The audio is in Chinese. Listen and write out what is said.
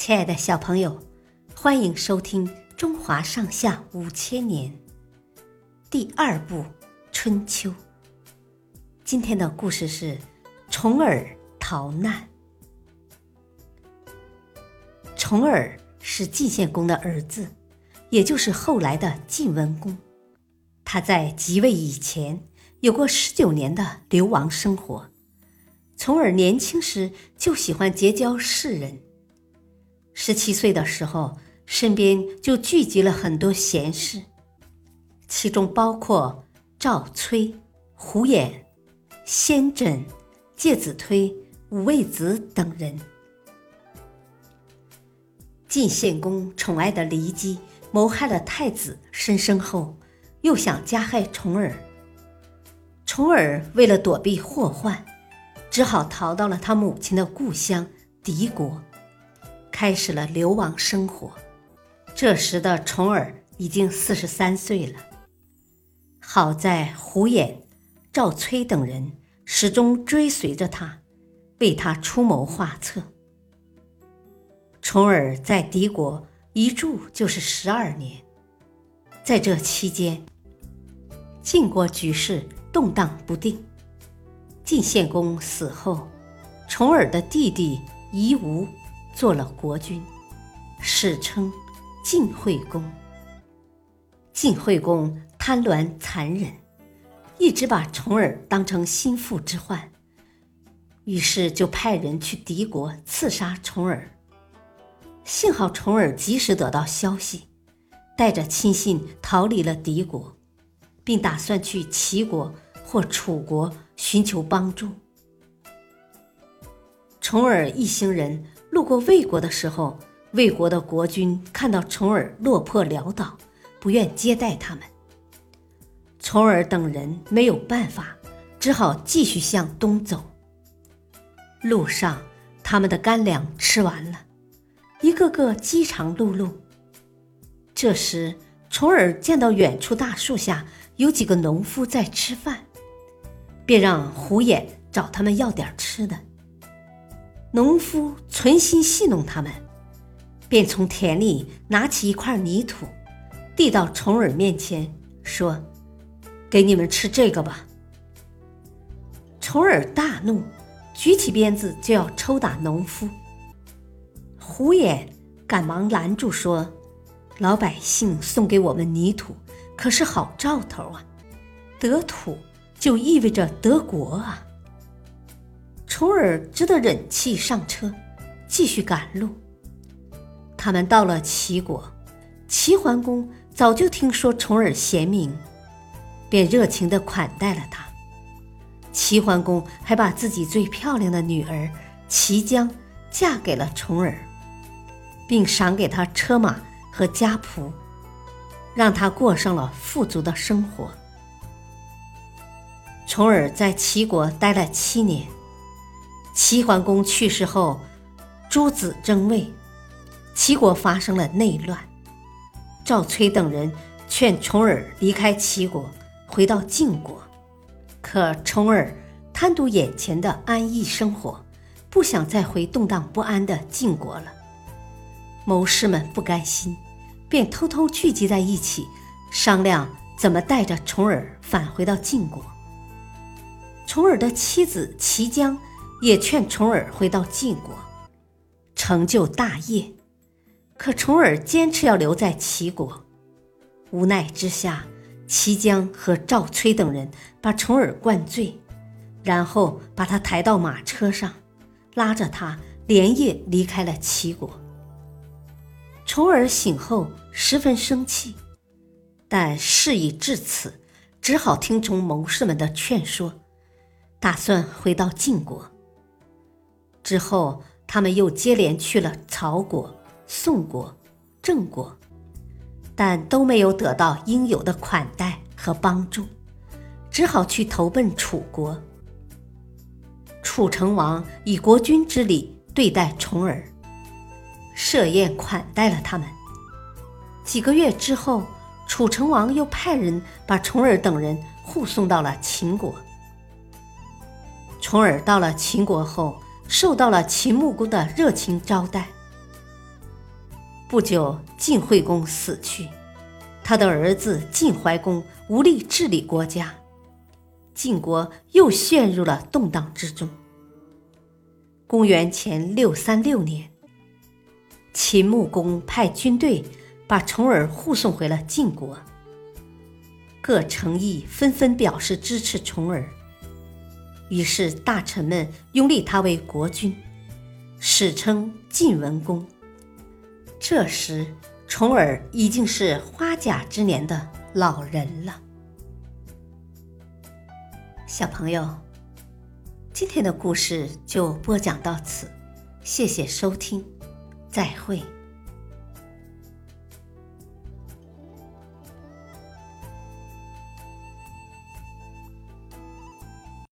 亲爱的小朋友，欢迎收听《中华上下五千年》第二部《春秋》。今天的故事是重耳逃难。重耳是晋献公的儿子，也就是后来的晋文公。他在即位以前有过十九年的流亡生活。重耳年轻时就喜欢结交士人。十七岁的时候，身边就聚集了很多贤士，其中包括赵崔、胡衍、先轸、介子推、五味子等人。晋献公宠爱的骊姬谋害了太子申生后，又想加害重耳。重耳为了躲避祸患。只好逃到了他母亲的故乡敌国，开始了流亡生活。这时的重耳已经四十三岁了。好在胡衍、赵崔等人始终追随着他，为他出谋划策。重耳在敌国一住就是十二年，在这期间，晋国局势动荡不定。晋献公死后，重耳的弟弟夷吾做了国君，史称晋惠公。晋惠公贪婪残忍，一直把重耳当成心腹之患，于是就派人去敌国刺杀重耳。幸好重耳及时得到消息，带着亲信逃离了敌国，并打算去齐国或楚国。寻求帮助。重耳一行人路过魏国的时候，魏国的国君看到重耳落魄潦倒，不愿接待他们。重耳等人没有办法，只好继续向东走。路上，他们的干粮吃完了，一个个饥肠辘辘。这时，重耳见到远处大树下有几个农夫在吃饭。便让胡眼找他们要点吃的。农夫存心戏弄他们，便从田里拿起一块泥土，递到重耳面前，说：“给你们吃这个吧。”重耳大怒，举起鞭子就要抽打农夫。胡眼赶忙拦住，说：“老百姓送给我们泥土，可是好兆头啊，得土。”就意味着得国啊！重耳只得忍气上车，继续赶路。他们到了齐国，齐桓公早就听说重耳贤明，便热情地款待了他。齐桓公还把自己最漂亮的女儿齐姜嫁给了重耳，并赏给他车马和家仆，让他过上了富足的生活。重耳在齐国待了七年，齐桓公去世后，诸子争位，齐国发生了内乱。赵崔等人劝重耳离开齐国，回到晋国，可重耳贪图眼前的安逸生活，不想再回动荡不安的晋国了。谋士们不甘心，便偷偷聚集在一起，商量怎么带着重耳返回到晋国。重耳的妻子齐姜也劝重耳回到晋国，成就大业。可重耳坚持要留在齐国，无奈之下，齐姜和赵崔等人把重耳灌醉，然后把他抬到马车上，拉着他连夜离开了齐国。重耳醒后十分生气，但事已至此，只好听从谋士们的劝说。打算回到晋国。之后，他们又接连去了曹国、宋国、郑国，但都没有得到应有的款待和帮助，只好去投奔楚国。楚成王以国君之礼对待重耳，设宴款待了他们。几个月之后，楚成王又派人把重耳等人护送到了秦国。重耳到了秦国后，受到了秦穆公的热情招待。不久，晋惠公死去，他的儿子晋怀公无力治理国家，晋国又陷入了动荡之中。公元前六三六年，秦穆公派军队把重耳护送回了晋国。各城邑纷纷表示支持重耳，于是大臣们拥立他为国君，史称晋文公。这时，重耳已经是花甲之年的老人了。小朋友。今天的故事就播讲到此，谢谢收听，再会。